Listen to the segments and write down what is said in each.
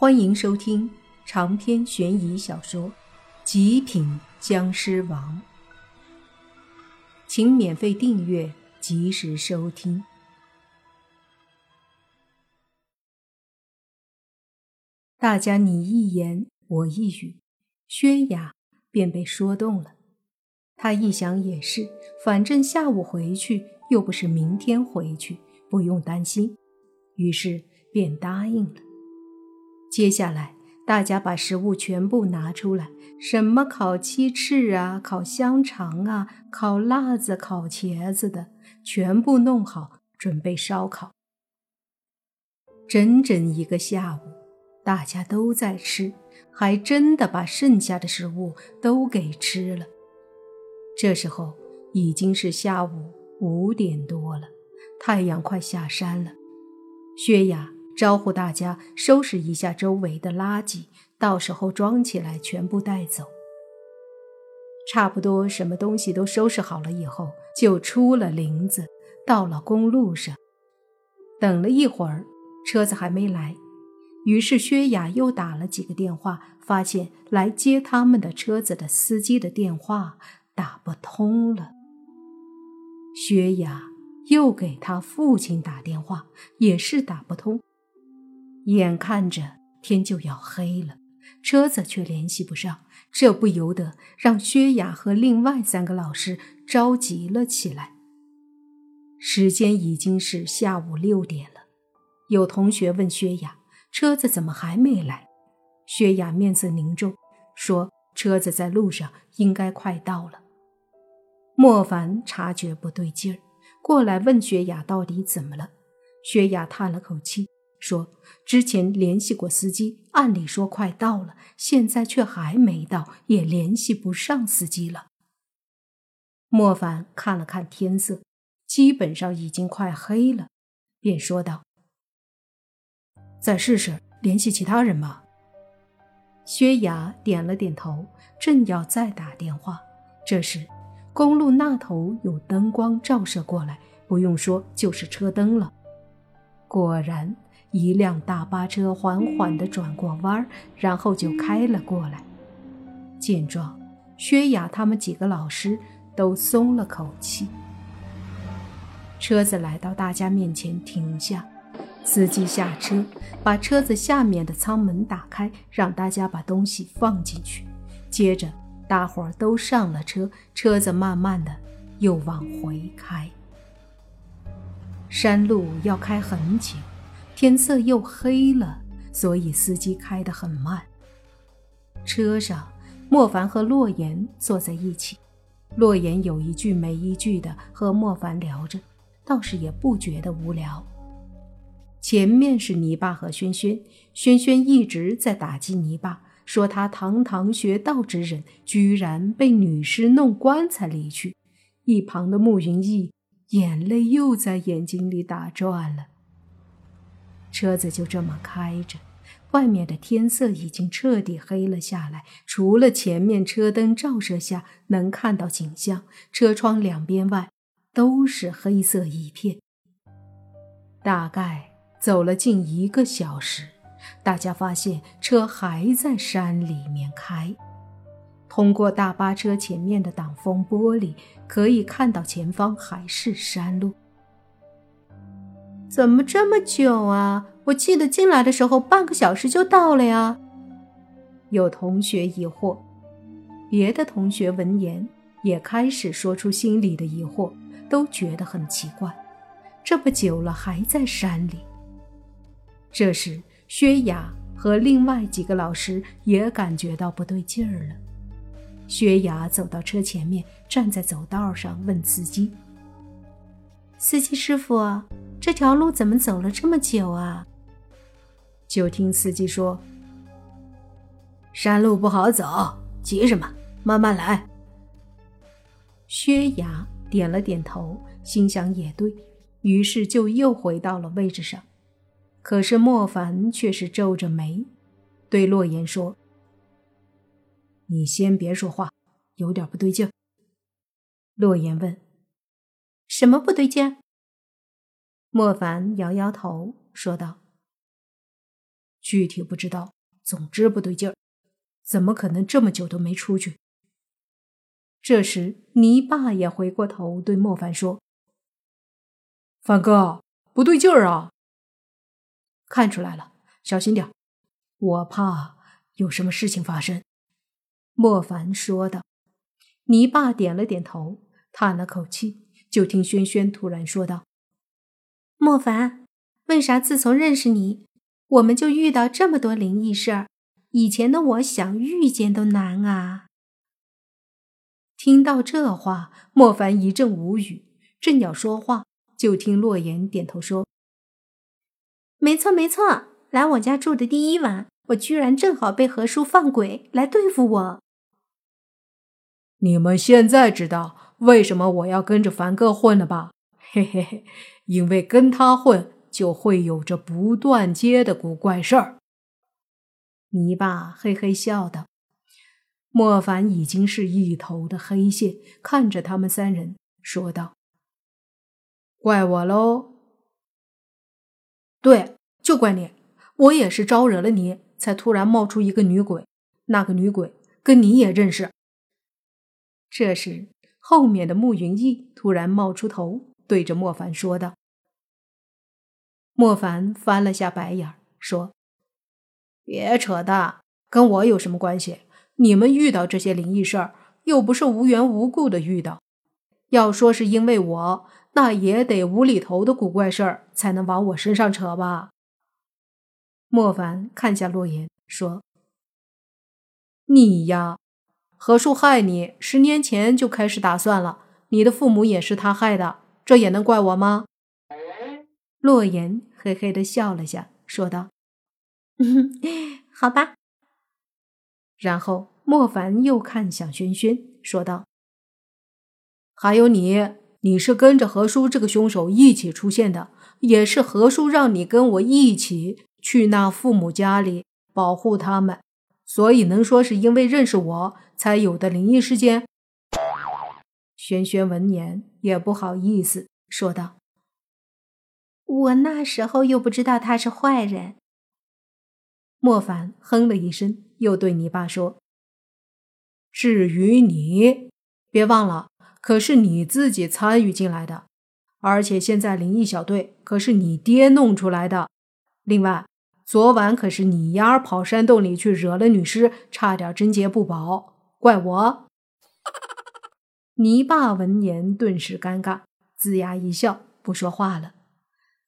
欢迎收听长篇悬疑小说《极品僵尸王》，请免费订阅，及时收听。大家你一言我一语，薛雅便被说动了。他一想也是，反正下午回去又不是明天回去，不用担心，于是便答应了。接下来，大家把食物全部拿出来，什么烤鸡翅啊、烤香肠啊、烤辣子、烤茄子的，全部弄好，准备烧烤。整整一个下午，大家都在吃，还真的把剩下的食物都给吃了。这时候已经是下午五点多了，太阳快下山了。薛雅。招呼大家收拾一下周围的垃圾，到时候装起来全部带走。差不多什么东西都收拾好了以后，就出了林子，到了公路上。等了一会儿，车子还没来，于是薛雅又打了几个电话，发现来接他们的车子的司机的电话打不通了。薛雅又给他父亲打电话，也是打不通。眼看着天就要黑了，车子却联系不上，这不由得让薛雅和另外三个老师着急了起来。时间已经是下午六点了，有同学问薛雅：“车子怎么还没来？”薛雅面色凝重，说：“车子在路上，应该快到了。”莫凡察觉不对劲儿，过来问薛雅到底怎么了。薛雅叹了口气。说之前联系过司机，按理说快到了，现在却还没到，也联系不上司机了。莫凡看了看天色，基本上已经快黑了，便说道：“再试试联系其他人吧。”薛雅点了点头，正要再打电话，这时公路那头有灯光照射过来，不用说就是车灯了。果然。一辆大巴车缓缓地转过弯儿，然后就开了过来。见状，薛雅他们几个老师都松了口气。车子来到大家面前停下，司机下车，把车子下面的舱门打开，让大家把东西放进去。接着，大伙儿都上了车，车子慢慢的又往回开。山路要开很久。天色又黑了，所以司机开得很慢。车上，莫凡和洛言坐在一起，洛言有一句没一句的和莫凡聊着，倒是也不觉得无聊。前面是泥巴和轩轩，轩轩一直在打击泥巴，说他堂堂学道之人，居然被女尸弄棺材里去。一旁的慕云逸眼泪又在眼睛里打转了。车子就这么开着，外面的天色已经彻底黑了下来，除了前面车灯照射下能看到景象，车窗两边外都是黑色一片。大概走了近一个小时，大家发现车还在山里面开。通过大巴车前面的挡风玻璃，可以看到前方还是山路。怎么这么久啊？我记得进来的时候半个小时就到了呀。有同学疑惑，别的同学闻言也开始说出心里的疑惑，都觉得很奇怪，这么久了还在山里。这时，薛雅和另外几个老师也感觉到不对劲儿了。薛雅走到车前面，站在走道上问司机：“司机师傅。”这条路怎么走了这么久啊？就听司机说：“山路不好走，急什么？慢慢来。”薛雅点了点头，心想也对，于是就又回到了位置上。可是莫凡却是皱着眉，对洛言说：“你先别说话，有点不对劲。”洛言问：“什么不对劲？”莫凡摇摇头，说道：“具体不知道，总之不对劲儿。怎么可能这么久都没出去？这时，泥巴也回过头对莫凡说：“凡哥，不对劲儿啊！看出来了，小心点，我怕有什么事情发生。”莫凡说道。泥巴点了点头，叹了口气，就听轩轩突然说道：“莫凡，为啥自从认识你，我们就遇到这么多灵异事儿？以前的我想遇见都难啊！”听到这话，莫凡一阵无语，正要说话，就听洛言点头说：“没错，没错，来我家住的第一晚，我居然正好被何叔放鬼来对付我。”你们现在知道为什么我要跟着凡哥混了吧？嘿嘿嘿，因为跟他混就会有着不断接的古怪事儿。泥巴嘿嘿笑道。莫凡已经是一头的黑线，看着他们三人说道：“怪我喽？对，就怪你，我也是招惹了你，才突然冒出一个女鬼。那个女鬼跟你也认识。”这时，后面的慕云逸突然冒出头，对着莫凡说道：“莫凡翻了下白眼，说：‘别扯淡，跟我有什么关系？你们遇到这些灵异事儿，又不是无缘无故的遇到。要说是因为我，那也得无厘头的古怪事儿才能往我身上扯吧。’”莫凡看向洛言，说：“你呀。”何树害你，十年前就开始打算了。你的父母也是他害的，这也能怪我吗？洛言嘿嘿的笑了下，说道：“好吧。”然后莫凡又看向轩轩，说道：“还有你，你是跟着何叔这个凶手一起出现的，也是何叔让你跟我一起去那父母家里保护他们。”所以能说是因为认识我才有的灵异事件？轩轩闻言也不好意思说道：“我那时候又不知道他是坏人。”莫凡哼了一声，又对你爸说：“至于你，别忘了，可是你自己参与进来的，而且现在灵异小队可是你爹弄出来的。另外。”昨晚可是你丫跑山洞里去惹了女尸，差点贞洁不保，怪我。泥巴闻言顿时尴尬，龇牙一笑，不说话了。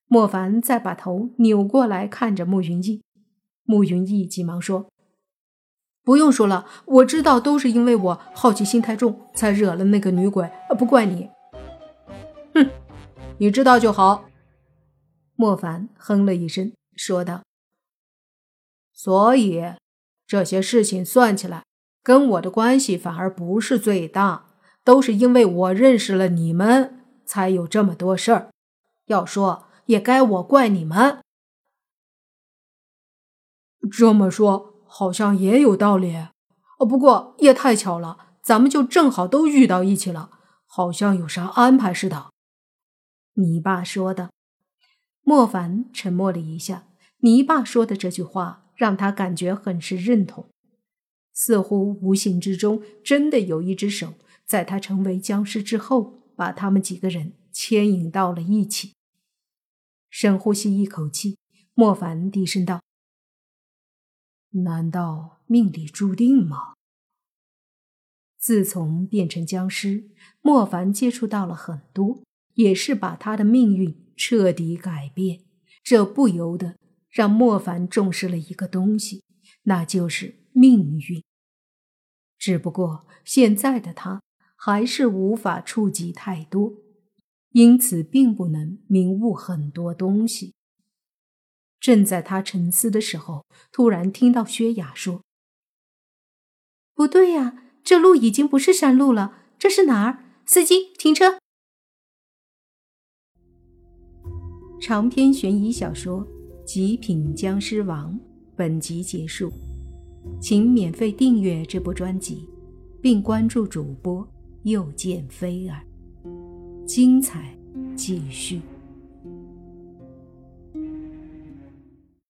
莫凡再把头扭过来看着慕云逸，慕云逸急忙说：“不用说了，我知道都是因为我好奇心太重，才惹了那个女鬼，不怪你。”哼，你知道就好。莫凡哼了一声，说道。所以，这些事情算起来，跟我的关系反而不是最大，都是因为我认识了你们，才有这么多事儿。要说，也该我怪你们。这么说，好像也有道理。哦，不过也太巧了，咱们就正好都遇到一起了，好像有啥安排似的。你爸说的。莫凡沉默了一下，你爸说的这句话。让他感觉很是认同，似乎无形之中真的有一只手，在他成为僵尸之后，把他们几个人牵引到了一起。深呼吸一口气，莫凡低声道：“难道命里注定吗？”自从变成僵尸，莫凡接触到了很多，也是把他的命运彻底改变，这不由得。让莫凡重视了一个东西，那就是命运。只不过现在的他还是无法触及太多，因此并不能明悟很多东西。正在他沉思的时候，突然听到薛雅说：“不对呀，这路已经不是山路了，这是哪儿？司机，停车！”长篇悬疑小说。极品僵尸王，本集结束，请免费订阅这部专辑，并关注主播又见飞儿，精彩继续。